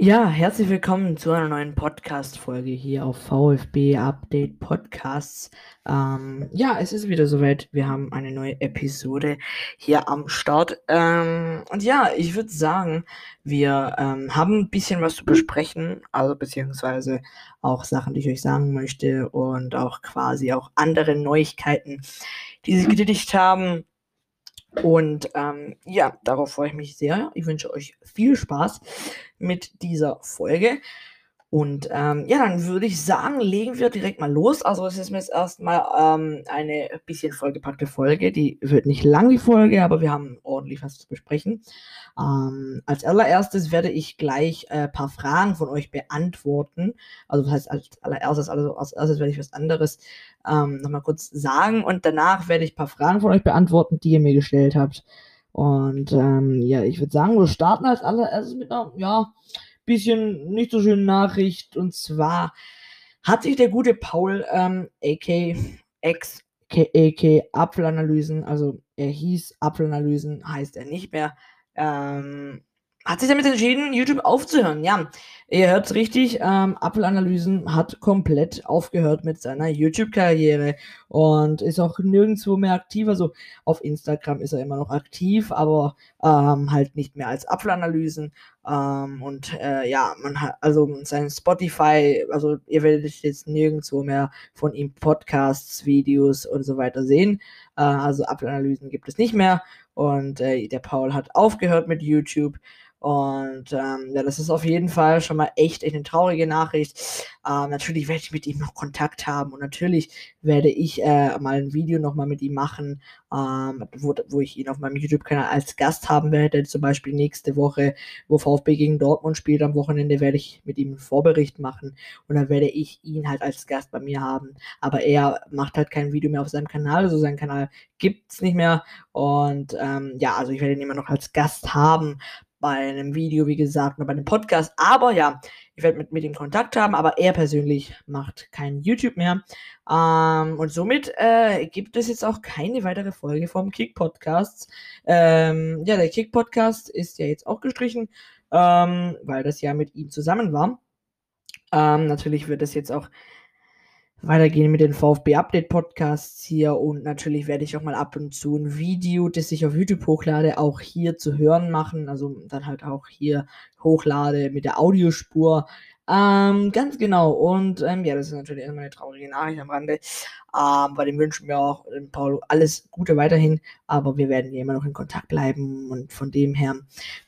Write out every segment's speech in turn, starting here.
Ja, herzlich willkommen zu einer neuen Podcast-Folge hier auf VfB Update Podcasts. Ähm, ja, es ist wieder soweit. Wir haben eine neue Episode hier am Start. Ähm, und ja, ich würde sagen, wir ähm, haben ein bisschen was zu besprechen, also beziehungsweise auch Sachen, die ich euch sagen möchte und auch quasi auch andere Neuigkeiten, die sich getätigt haben. Und ähm, ja, darauf freue ich mich sehr. Ich wünsche euch viel Spaß mit dieser Folge. Und ähm, ja, dann würde ich sagen, legen wir direkt mal los. Also es ist jetzt erstmal ähm, eine bisschen vollgepackte Folge. Die wird nicht lang, die Folge, aber wir haben ordentlich was zu besprechen. Ähm, als allererstes werde ich gleich ein äh, paar Fragen von euch beantworten. Also das heißt, als allererstes, also als erstes werde ich was anderes ähm, nochmal kurz sagen. Und danach werde ich ein paar Fragen von euch beantworten, die ihr mir gestellt habt. Und ähm, ja, ich würde sagen, wir starten als allererstes mit einer, ja, bisschen nicht so schönen Nachricht. Und zwar hat sich der gute Paul, ähm, AK, X, AK Apfelanalysen, also er hieß Apfelanalysen, heißt er nicht mehr, ähm, hat sich damit entschieden, YouTube aufzuhören. Ja, ihr hört richtig, ähm, Apple-Analysen hat komplett aufgehört mit seiner YouTube-Karriere und ist auch nirgendwo mehr aktiv. Also auf Instagram ist er immer noch aktiv, aber ähm, halt nicht mehr als Apple-Analysen. Ähm, und äh, ja, man hat also sein Spotify, also ihr werdet jetzt nirgendwo mehr von ihm Podcasts, Videos und so weiter sehen. Äh, also Apple-Analysen gibt es nicht mehr. Und äh, der Paul hat aufgehört mit YouTube. Und ähm, ja, das ist auf jeden Fall schon mal echt, echt eine traurige Nachricht. Ähm, natürlich werde ich mit ihm noch Kontakt haben und natürlich werde ich äh, mal ein Video nochmal mit ihm machen, ähm, wo, wo ich ihn auf meinem YouTube-Kanal als Gast haben werde. Zum Beispiel nächste Woche, wo VfB gegen Dortmund spielt am Wochenende, werde ich mit ihm einen Vorbericht machen und dann werde ich ihn halt als Gast bei mir haben. Aber er macht halt kein Video mehr auf seinem Kanal, also seinen Kanal gibt es nicht mehr. Und ähm, ja, also ich werde ihn immer noch als Gast haben bei einem Video, wie gesagt, oder bei einem Podcast. Aber ja, ich werde mit, mit ihm Kontakt haben, aber er persönlich macht kein YouTube mehr. Ähm, und somit äh, gibt es jetzt auch keine weitere Folge vom Kick Podcast. Ähm, ja, der Kick Podcast ist ja jetzt auch gestrichen, ähm, weil das ja mit ihm zusammen war. Ähm, natürlich wird es jetzt auch weitergehen mit den VfB Update Podcasts hier und natürlich werde ich auch mal ab und zu ein Video, das ich auf YouTube hochlade, auch hier zu hören machen. Also dann halt auch hier hochlade mit der Audiospur. Ähm, ganz genau. Und ähm, ja, das ist natürlich erstmal eine traurige Nachricht am Rande. Ähm, bei dem wünschen wir auch dem Paul alles Gute weiterhin. Aber wir werden hier immer noch in Kontakt bleiben. Und von dem her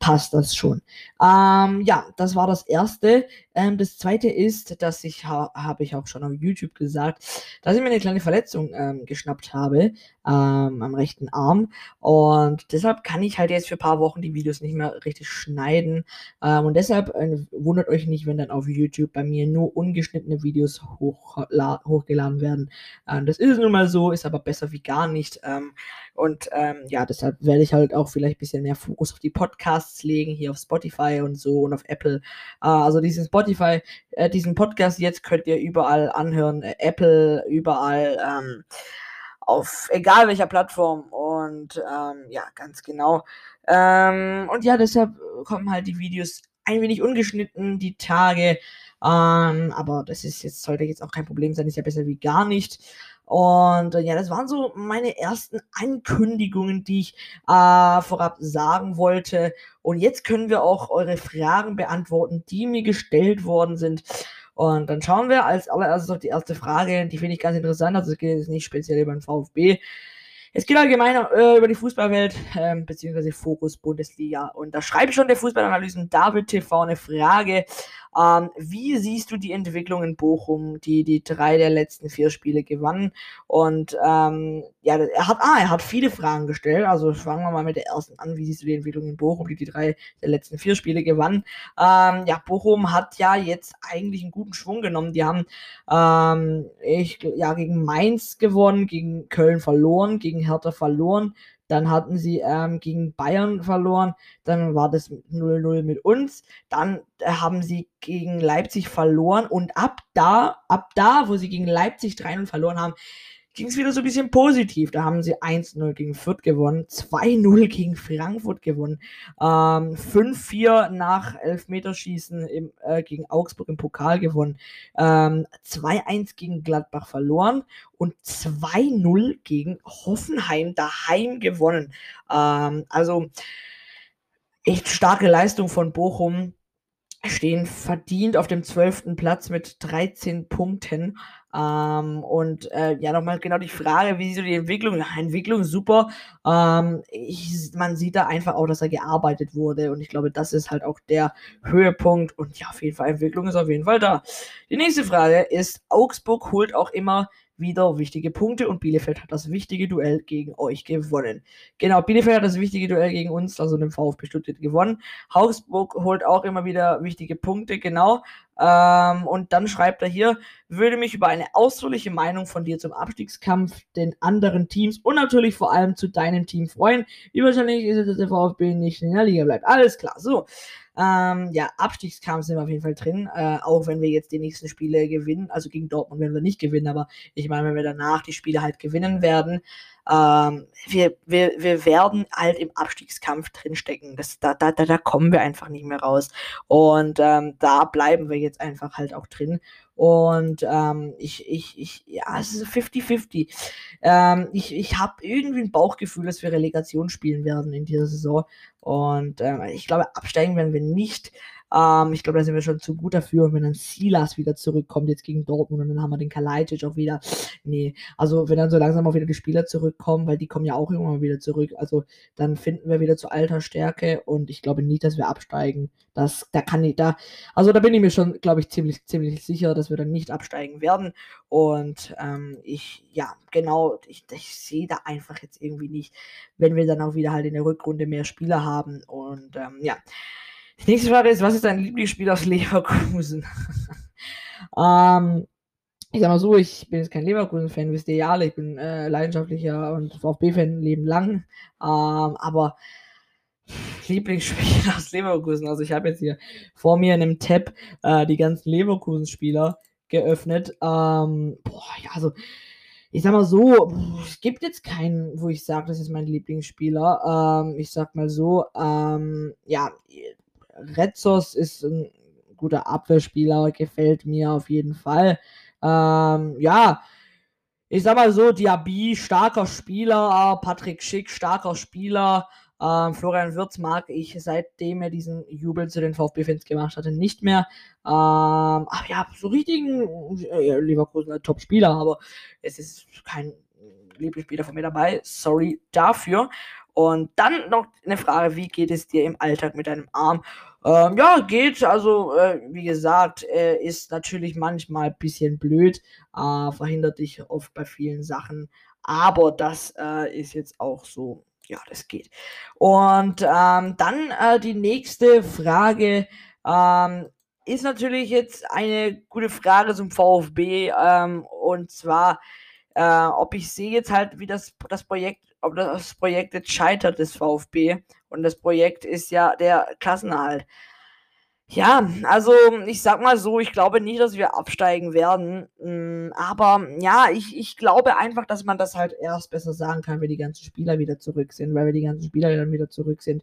passt das schon. Ähm, ja, das war das erste. Ähm, das zweite ist, dass ich, ha habe ich auch schon auf YouTube gesagt, dass ich mir eine kleine Verletzung ähm, geschnappt habe ähm, am rechten Arm. Und deshalb kann ich halt jetzt für ein paar Wochen die Videos nicht mehr richtig schneiden. Ähm, und deshalb äh, wundert euch nicht, wenn dann auf YouTube bei mir nur ungeschnittene Videos hochgeladen werden. Ähm, das ist nun mal so, ist aber besser wie gar nicht. Ähm, und ja, deshalb werde ich halt auch vielleicht ein bisschen mehr Fokus auf die Podcasts legen, hier auf Spotify und so und auf Apple. Äh, also diesen Spotify, äh, diesen Podcast jetzt könnt ihr überall anhören. Äh, Apple, überall. Ähm, auf egal welcher Plattform und ähm, ja, ganz genau. Ähm, und ja, deshalb kommen halt die Videos ein wenig ungeschnitten, die Tage. Aber das ist jetzt, sollte jetzt auch kein Problem sein, ist ja besser wie gar nicht. Und äh, ja, das waren so meine ersten Ankündigungen, die ich äh, vorab sagen wollte. Und jetzt können wir auch eure Fragen beantworten, die mir gestellt worden sind. Und dann schauen wir als allererstes auf die erste Frage, die finde ich ganz interessant. Also es geht jetzt nicht speziell über den VfB, es geht allgemein äh, über die Fußballwelt, äh, beziehungsweise Fokus Bundesliga. Und da schreibt schon der Fußballanalysen David TV eine Frage. Ähm, wie siehst du die Entwicklung in Bochum, die die drei der letzten vier Spiele gewannen? Und ähm, ja, er hat, ah, er hat viele Fragen gestellt. Also fangen wir mal mit der ersten an. Wie siehst du die Entwicklung in Bochum, die die drei der letzten vier Spiele gewannen? Ähm, ja, Bochum hat ja jetzt eigentlich einen guten Schwung genommen. Die haben ähm, ich, ja, gegen Mainz gewonnen, gegen Köln verloren, gegen Hertha verloren. Dann hatten sie ähm, gegen Bayern verloren. Dann war das 0-0 mit uns. Dann äh, haben sie gegen Leipzig verloren. Und ab da, ab da, wo sie gegen Leipzig 3-0 verloren haben, ging es wieder so ein bisschen positiv. Da haben sie 1-0 gegen Fürth gewonnen, 2-0 gegen Frankfurt gewonnen, ähm, 5-4 nach Elfmeterschießen im, äh, gegen Augsburg im Pokal gewonnen, ähm, 2-1 gegen Gladbach verloren und 2-0 gegen Hoffenheim daheim gewonnen. Ähm, also echt starke Leistung von Bochum stehen verdient auf dem 12. Platz mit 13 Punkten. Ähm, und äh, ja, nochmal genau die Frage, wie so die Entwicklung? Ja, Entwicklung super. Ähm, ich, man sieht da einfach auch, dass er gearbeitet wurde. Und ich glaube, das ist halt auch der Höhepunkt. Und ja, auf jeden Fall, Entwicklung ist auf jeden Fall da. Die nächste Frage ist, Augsburg holt auch immer wieder wichtige Punkte und Bielefeld hat das wichtige Duell gegen euch gewonnen. Genau, Bielefeld hat das wichtige Duell gegen uns, also den VfB Stuttgart gewonnen. Augsburg holt auch immer wieder wichtige Punkte, genau. Ähm, und dann schreibt er hier, würde mich über eine ausführliche Meinung von dir zum Abstiegskampf, den anderen Teams und natürlich vor allem zu deinem Team freuen. Wie wahrscheinlich ist es, dass der VfB nicht in der Liga bleibt. Alles klar, so. Ähm, ja, Abstiegskampf sind wir auf jeden Fall drin, äh, auch wenn wir jetzt die nächsten Spiele gewinnen. Also gegen Dortmund werden wir nicht gewinnen, aber ich meine, wenn wir danach die Spiele halt gewinnen werden, ähm, wir, wir, wir werden halt im Abstiegskampf drinstecken. Das, da, da, da, da kommen wir einfach nicht mehr raus. Und ähm, da bleiben wir jetzt einfach halt auch drin. Und ähm, ich, ich, ich, ja, es ist 50-50. Ähm, ich ich habe irgendwie ein Bauchgefühl, dass wir Relegation spielen werden in dieser Saison. Und ähm, ich glaube, absteigen werden wir nicht. Ähm, ich glaube, da sind wir schon zu gut dafür. Und wenn dann Silas wieder zurückkommt, jetzt gegen Dortmund, und dann haben wir den Kalajdzic auch wieder. Nee, also wenn dann so langsam auch wieder die Spieler zurückkommen, weil die kommen ja auch irgendwann wieder zurück. Also dann finden wir wieder zu alter Stärke und ich glaube nicht, dass wir absteigen. Das, da kann ich da, also da bin ich mir schon, glaube ich, ziemlich, ziemlich sicher, dass wir dann nicht absteigen werden. Und ähm, ich, ja, genau, ich, ich sehe da einfach jetzt irgendwie nicht, wenn wir dann auch wieder halt in der Rückrunde mehr Spieler haben. Und ähm, ja. Die nächste Frage ist, was ist dein Lieblingsspiel aus Leverkusen? ähm, ich sag mal so, ich bin jetzt kein Leverkusen-Fan, wisst ihr ja alle, ich bin äh, leidenschaftlicher und VfB-Fan Leben lang. Ähm, aber Lieblingsspiel aus Leverkusen. Also ich habe jetzt hier vor mir in einem Tab äh, die ganzen Leverkusen-Spieler geöffnet. Ähm, boah, ja, also ich sag mal so, es gibt jetzt keinen, wo ich sage, das ist mein Lieblingsspieler. Ähm, ich sag mal so, ähm, ja, Retzos ist ein guter Abwehrspieler, gefällt mir auf jeden Fall. Ähm, ja, ich sag mal so, Diaby, starker Spieler, Patrick Schick, starker Spieler. Ähm, Florian Wirtz mag ich, seitdem er diesen Jubel zu den VfB-Fans gemacht hatte, nicht mehr. Ähm, ach ja, so richtigen äh, Leverkusen Top-Spieler, aber es ist kein Lieblingsspieler von mir dabei. Sorry dafür. Und dann noch eine Frage, wie geht es dir im Alltag mit deinem Arm? Ähm, ja, geht. Also, äh, wie gesagt, äh, ist natürlich manchmal ein bisschen blöd, äh, verhindert dich oft bei vielen Sachen. Aber das äh, ist jetzt auch so, ja, das geht. Und ähm, dann äh, die nächste Frage ähm, ist natürlich jetzt eine gute Frage zum VfB. Ähm, und zwar, äh, ob ich sehe jetzt halt, wie das, das Projekt ob das Projekt jetzt scheitert des VfB. Und das Projekt ist ja der Klassenerhalt. Ja, also ich sag mal so, ich glaube nicht, dass wir absteigen werden. Mm, aber ja, ich, ich glaube einfach, dass man das halt erst besser sagen kann, wenn die ganzen Spieler wieder zurück sind, weil wir die ganzen Spieler dann wieder zurück sind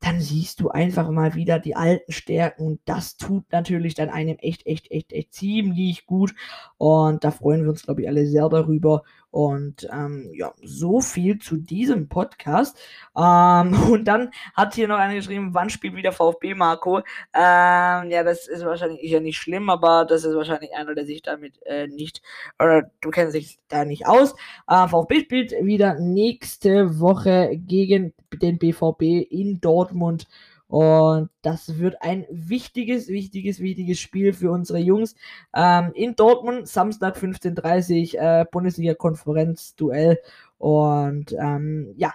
dann siehst du einfach mal wieder die alten Stärken und das tut natürlich dann einem echt, echt, echt, echt ziemlich gut. Und da freuen wir uns, glaube ich, alle sehr darüber und ähm, ja, so viel zu diesem Podcast ähm, und dann hat hier noch einer geschrieben, wann spielt wieder VfB, Marco? Ähm, ja, das ist wahrscheinlich ja nicht schlimm, aber das ist wahrscheinlich einer, der sich damit äh, nicht, oder du kennst dich da nicht aus. Äh, VfB spielt wieder nächste Woche gegen den BVB in Dortmund. Und das wird ein wichtiges, wichtiges, wichtiges Spiel für unsere Jungs. Ähm, in Dortmund, Samstag 15.30 Uhr, äh, Bundesliga-Konferenz-Duell. Und ähm, ja.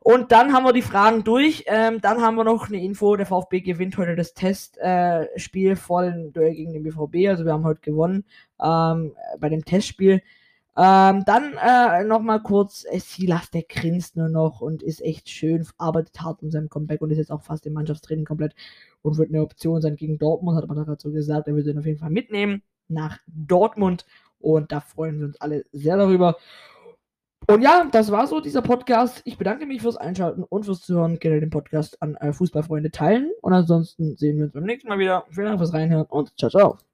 Und dann haben wir die Fragen durch. Ähm, dann haben wir noch eine Info. Der VfB gewinnt heute das Testspiel äh, vor dem Duell gegen den BVB. Also wir haben heute gewonnen ähm, bei dem Testspiel. Ähm, dann äh, nochmal kurz, äh, Silas, der grinst nur noch und ist echt schön, arbeitet hart um sein Comeback und ist jetzt auch fast im Mannschaftstraining komplett und wird eine Option sein gegen Dortmund, hat gerade so gesagt, er will ihn auf jeden Fall mitnehmen nach Dortmund Und da freuen wir uns alle sehr darüber. Und ja, das war so dieser Podcast. Ich bedanke mich fürs Einschalten und fürs Zuhören. Gerne den Podcast an äh, Fußballfreunde teilen. Und ansonsten sehen wir uns beim nächsten Mal wieder. Vielen Dank fürs Reinhören und ciao, ciao.